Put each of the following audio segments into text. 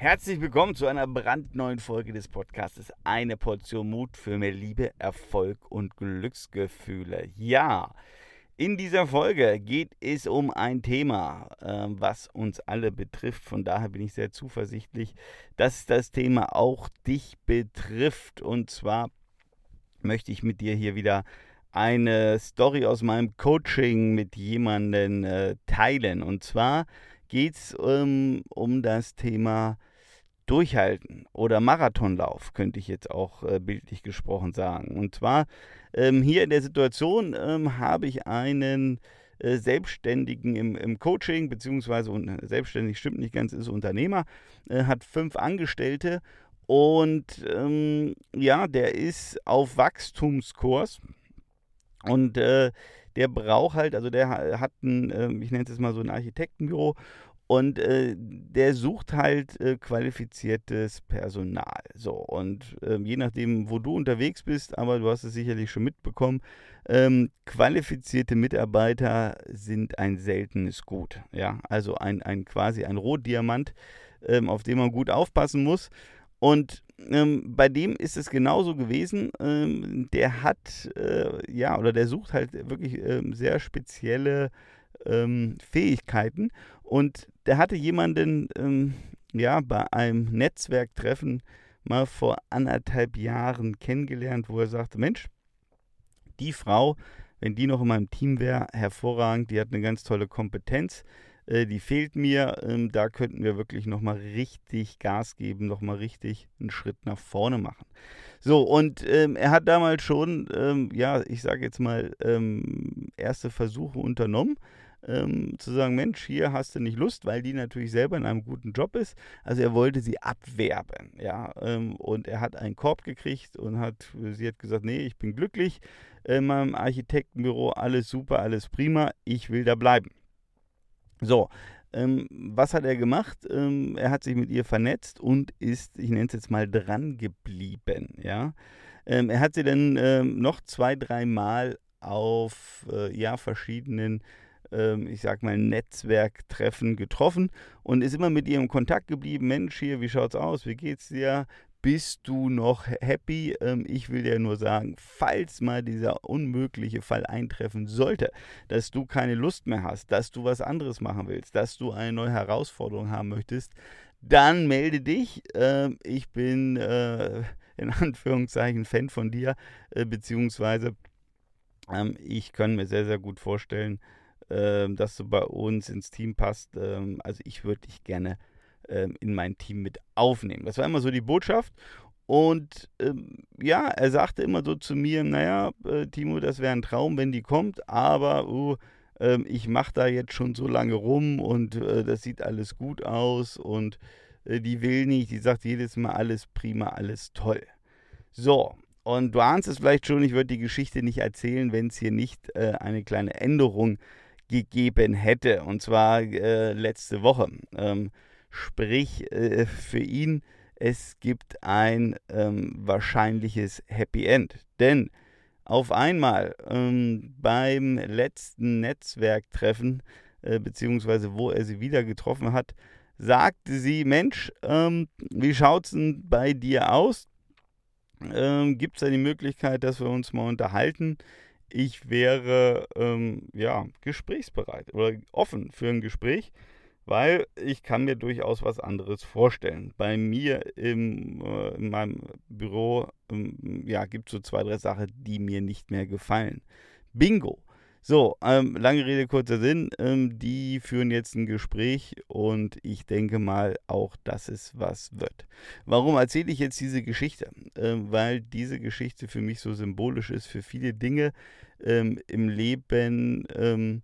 Herzlich willkommen zu einer brandneuen Folge des Podcasts Eine Portion Mut für mehr Liebe, Erfolg und Glücksgefühle. Ja, in dieser Folge geht es um ein Thema, äh, was uns alle betrifft. Von daher bin ich sehr zuversichtlich, dass das Thema auch dich betrifft. Und zwar möchte ich mit dir hier wieder eine Story aus meinem Coaching mit jemandem äh, teilen. Und zwar geht es ähm, um das Thema Durchhalten oder Marathonlauf, könnte ich jetzt auch äh, bildlich gesprochen sagen. Und zwar ähm, hier in der Situation ähm, habe ich einen äh, Selbstständigen im, im, Coaching, beziehungsweise selbstständig stimmt nicht ganz, ist Unternehmer, äh, hat fünf Angestellte und ähm, ja, der ist auf Wachstumskurs und äh, der braucht halt, also der hat ein, ähm, ich nenne es jetzt mal so ein Architektenbüro und äh, der sucht halt äh, qualifiziertes Personal. So, und äh, je nachdem, wo du unterwegs bist, aber du hast es sicherlich schon mitbekommen, ähm, qualifizierte Mitarbeiter sind ein seltenes Gut. Ja, also ein, ein quasi ein Rotdiamant, ähm, auf den man gut aufpassen muss. Und ähm, bei dem ist es genauso gewesen. Ähm, der hat, äh, ja, oder der sucht halt wirklich ähm, sehr spezielle ähm, Fähigkeiten. Und der hatte jemanden, ähm, ja, bei einem Netzwerktreffen mal vor anderthalb Jahren kennengelernt, wo er sagte, Mensch, die Frau, wenn die noch in meinem Team wäre, hervorragend, die hat eine ganz tolle Kompetenz, äh, die fehlt mir, ähm, da könnten wir wirklich nochmal richtig Gas geben, nochmal richtig einen Schritt nach vorne machen. So, und ähm, er hat damals schon, ähm, ja, ich sage jetzt mal, ähm, erste Versuche unternommen ähm, zu sagen, Mensch, hier hast du nicht Lust, weil die natürlich selber in einem guten Job ist. Also er wollte sie abwerben, ja. Ähm, und er hat einen Korb gekriegt und hat, sie hat gesagt, nee, ich bin glücklich in meinem Architektenbüro, alles super, alles prima, ich will da bleiben. So, ähm, was hat er gemacht? Ähm, er hat sich mit ihr vernetzt und ist, ich nenne es jetzt mal, dran geblieben. Ja? Ähm, er hat sie dann ähm, noch zwei, dreimal auf äh, ja, verschiedenen ich sag mal, Netzwerktreffen getroffen und ist immer mit ihr im Kontakt geblieben. Mensch, hier, wie schaut's aus? Wie geht's dir? Bist du noch happy? Ähm, ich will dir nur sagen, falls mal dieser unmögliche Fall eintreffen sollte, dass du keine Lust mehr hast, dass du was anderes machen willst, dass du eine neue Herausforderung haben möchtest, dann melde dich. Ähm, ich bin äh, in Anführungszeichen Fan von dir, äh, beziehungsweise ähm, ich kann mir sehr, sehr gut vorstellen, ähm, dass du bei uns ins Team passt. Ähm, also ich würde dich gerne ähm, in mein Team mit aufnehmen. Das war immer so die Botschaft. Und ähm, ja, er sagte immer so zu mir, naja, äh, Timo, das wäre ein Traum, wenn die kommt, aber uh, äh, ich mache da jetzt schon so lange rum und äh, das sieht alles gut aus und äh, die will nicht, die sagt jedes Mal alles prima, alles toll. So, und du ahnst es vielleicht schon, ich würde die Geschichte nicht erzählen, wenn es hier nicht äh, eine kleine Änderung gibt gegeben hätte. Und zwar äh, letzte Woche. Ähm, sprich, äh, für ihn, es gibt ein ähm, wahrscheinliches Happy End. Denn auf einmal ähm, beim letzten Netzwerktreffen, äh, beziehungsweise wo er sie wieder getroffen hat, sagte sie, Mensch, ähm, wie schaut es denn bei dir aus? Ähm, Gibt es da die Möglichkeit, dass wir uns mal unterhalten? Ich wäre ähm, ja gesprächsbereit oder offen für ein Gespräch, weil ich kann mir durchaus was anderes vorstellen. Bei mir im, äh, in meinem Büro ähm, ja, gibt es so zwei, drei Sachen, die mir nicht mehr gefallen. Bingo! So, ähm, lange Rede, kurzer Sinn. Ähm, die führen jetzt ein Gespräch und ich denke mal auch, dass es was wird. Warum erzähle ich jetzt diese Geschichte? Ähm, weil diese Geschichte für mich so symbolisch ist für viele Dinge ähm, im Leben, ähm,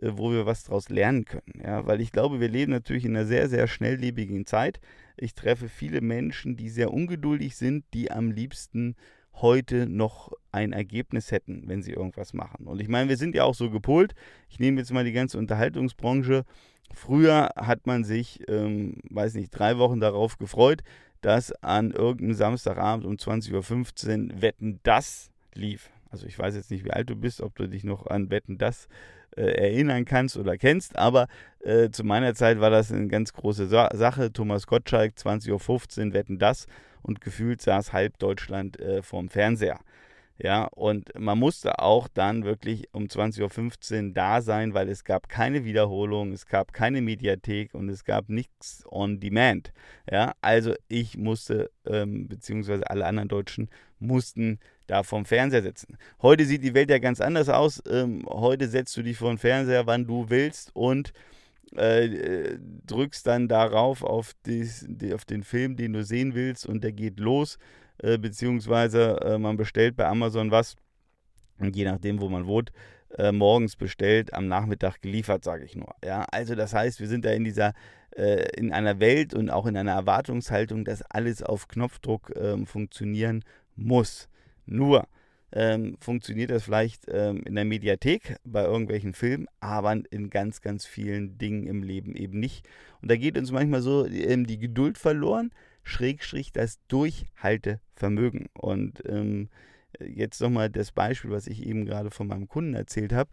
äh, wo wir was daraus lernen können. Ja? Weil ich glaube, wir leben natürlich in einer sehr, sehr schnelllebigen Zeit. Ich treffe viele Menschen, die sehr ungeduldig sind, die am liebsten heute noch ein Ergebnis hätten, wenn sie irgendwas machen. Und ich meine, wir sind ja auch so gepolt. Ich nehme jetzt mal die ganze Unterhaltungsbranche. Früher hat man sich, ähm, weiß nicht, drei Wochen darauf gefreut, dass an irgendeinem Samstagabend um 20.15 Uhr Wetten das lief. Also ich weiß jetzt nicht, wie alt du bist, ob du dich noch an Wetten das äh, erinnern kannst oder kennst. Aber äh, zu meiner Zeit war das eine ganz große Sa Sache. Thomas Gottschalk, 20.15 Uhr, wetten das. Und gefühlt saß halb Deutschland äh, vorm Fernseher. Ja, und man musste auch dann wirklich um 20.15 Uhr da sein, weil es gab keine Wiederholung, es gab keine Mediathek und es gab nichts on demand. Ja, also ich musste, ähm, beziehungsweise alle anderen Deutschen mussten da vorm Fernseher sitzen. Heute sieht die Welt ja ganz anders aus. Ähm, heute setzt du dich vor den Fernseher, wann du willst und äh, drückst dann darauf auf, dies, die, auf den Film, den du sehen willst und der geht los äh, beziehungsweise äh, man bestellt bei Amazon was und je nachdem, wo man wohnt, äh, morgens bestellt, am Nachmittag geliefert, sage ich nur. Ja, also das heißt, wir sind da in dieser äh, in einer Welt und auch in einer Erwartungshaltung, dass alles auf Knopfdruck ähm, funktionieren muss. Nur ähm, funktioniert das vielleicht ähm, in der Mediathek bei irgendwelchen Filmen, aber in ganz, ganz vielen Dingen im Leben eben nicht. Und da geht uns manchmal so ähm, die Geduld verloren, Schrägstrich das Durchhaltevermögen. Und ähm, jetzt nochmal das Beispiel, was ich eben gerade von meinem Kunden erzählt habe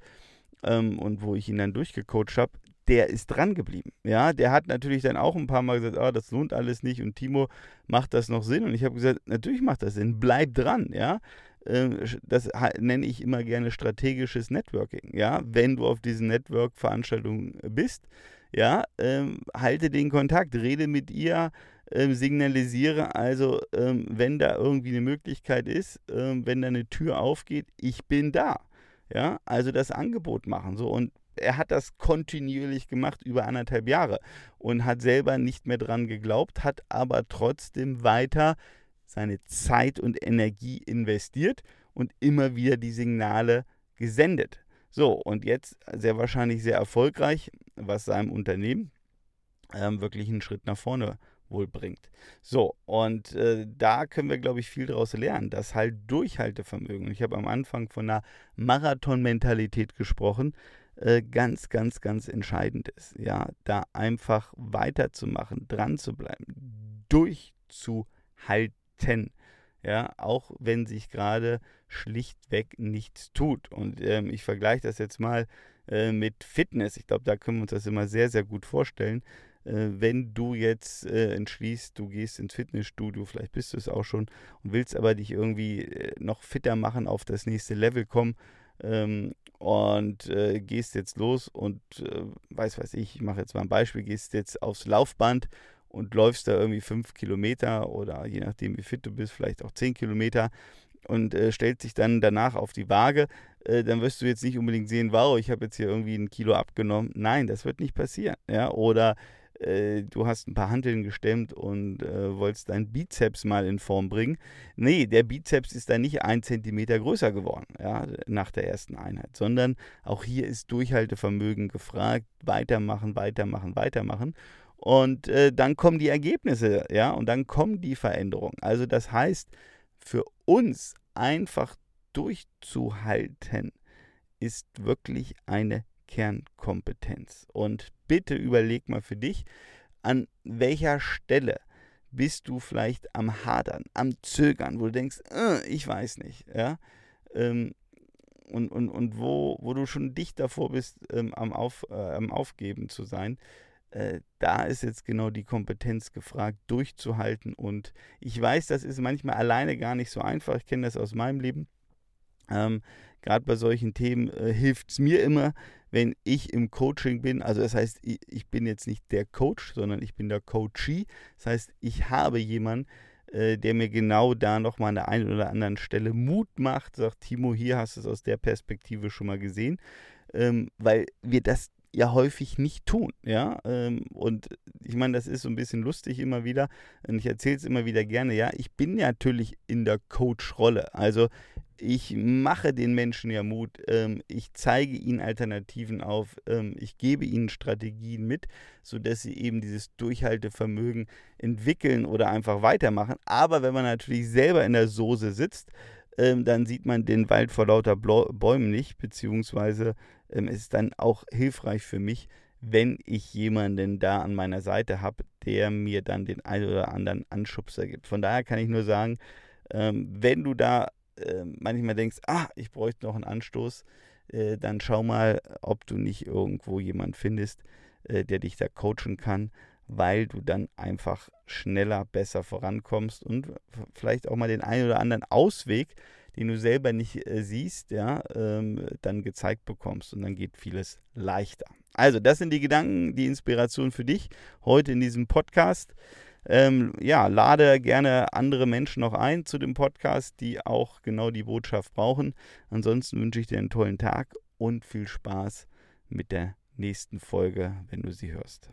ähm, und wo ich ihn dann durchgecoacht habe, der ist dran geblieben. Ja, der hat natürlich dann auch ein paar Mal gesagt, oh, das lohnt alles nicht und Timo, macht das noch Sinn? Und ich habe gesagt, natürlich macht das Sinn, bleib dran, ja. Ähm, das nenne ich immer gerne strategisches Networking. Ja, wenn du auf diesen Network-Veranstaltungen bist, ja, ähm, halte den Kontakt, rede mit ihr, ähm, signalisiere also, wenn da irgendwie eine Möglichkeit ist, wenn da eine Tür aufgeht, ich bin da. Ja, also das Angebot machen. So und er hat das kontinuierlich gemacht über anderthalb Jahre und hat selber nicht mehr dran geglaubt, hat aber trotzdem weiter seine Zeit und Energie investiert und immer wieder die Signale gesendet. So, und jetzt sehr wahrscheinlich sehr erfolgreich, was seinem Unternehmen ähm, wirklich einen Schritt nach vorne wohl bringt. So, und äh, da können wir, glaube ich, viel daraus lernen, dass halt Durchhaltevermögen, ich habe am Anfang von einer Marathon-Mentalität gesprochen, äh, ganz, ganz, ganz entscheidend ist. Ja, da einfach weiterzumachen, dran zu bleiben, durchzuhalten. Ja, auch wenn sich gerade schlichtweg nichts tut. Und ähm, ich vergleiche das jetzt mal äh, mit Fitness. Ich glaube, da können wir uns das immer sehr, sehr gut vorstellen. Äh, wenn du jetzt äh, entschließt, du gehst ins Fitnessstudio, vielleicht bist du es auch schon und willst aber dich irgendwie äh, noch fitter machen, auf das nächste Level kommen ähm, und äh, gehst jetzt los und äh, weiß, weiß ich, ich mache jetzt mal ein Beispiel, gehst jetzt aufs Laufband und läufst da irgendwie fünf Kilometer oder je nachdem, wie fit du bist, vielleicht auch zehn Kilometer und äh, stellst dich dann danach auf die Waage, äh, dann wirst du jetzt nicht unbedingt sehen, wow, ich habe jetzt hier irgendwie ein Kilo abgenommen. Nein, das wird nicht passieren. Ja? Oder äh, du hast ein paar Hanteln gestemmt und äh, wolltest deinen Bizeps mal in Form bringen. Nee, der Bizeps ist dann nicht ein Zentimeter größer geworden ja, nach der ersten Einheit, sondern auch hier ist Durchhaltevermögen gefragt. Weitermachen, weitermachen, weitermachen. Und äh, dann kommen die Ergebnisse, ja, und dann kommen die Veränderungen. Also das heißt, für uns einfach durchzuhalten, ist wirklich eine Kernkompetenz. Und bitte überleg mal für dich, an welcher Stelle bist du vielleicht am Hadern, am Zögern, wo du denkst, äh, ich weiß nicht, ja. Ähm, und, und, und wo, wo du schon dicht davor bist, ähm, am, Auf, äh, am Aufgeben zu sein, äh, da ist jetzt genau die Kompetenz gefragt, durchzuhalten. Und ich weiß, das ist manchmal alleine gar nicht so einfach. Ich kenne das aus meinem Leben. Ähm, Gerade bei solchen Themen äh, hilft es mir immer, wenn ich im Coaching bin, also das heißt, ich, bin jetzt nicht der Coach, sondern ich bin der Coachee. Das heißt, ich habe jemanden, äh, der mir genau da nochmal an der einen oder anderen Stelle Mut macht, sagt, Timo, hier hast du es aus der Perspektive schon mal gesehen, ähm, weil wir das ja häufig nicht tun, ja, ähm, und ich meine, das ist so ein bisschen lustig immer wieder und ich erzähle es immer wieder gerne, ja, ich bin natürlich in der Coach-Rolle, also ich mache den Menschen ja Mut, ähm, ich zeige ihnen Alternativen auf, ähm, ich gebe ihnen Strategien mit, sodass sie eben dieses Durchhaltevermögen entwickeln oder einfach weitermachen. Aber wenn man natürlich selber in der Soße sitzt, dann sieht man den Wald vor lauter Bäumen nicht, beziehungsweise ähm, es ist dann auch hilfreich für mich, wenn ich jemanden da an meiner Seite habe, der mir dann den einen oder anderen Anschubser gibt. Von daher kann ich nur sagen, ähm, wenn du da äh, manchmal denkst, ah, ich bräuchte noch einen Anstoß, äh, dann schau mal, ob du nicht irgendwo jemand findest, äh, der dich da coachen kann, weil du dann einfach schneller, besser vorankommst und vielleicht auch mal den einen oder anderen Ausweg, den du selber nicht äh, siehst, ja, ähm, dann gezeigt bekommst und dann geht vieles leichter. Also, das sind die Gedanken, die Inspiration für dich heute in diesem Podcast. Ähm, ja, lade gerne andere Menschen noch ein zu dem Podcast, die auch genau die Botschaft brauchen. Ansonsten wünsche ich dir einen tollen Tag und viel Spaß mit der nächsten Folge, wenn du sie hörst.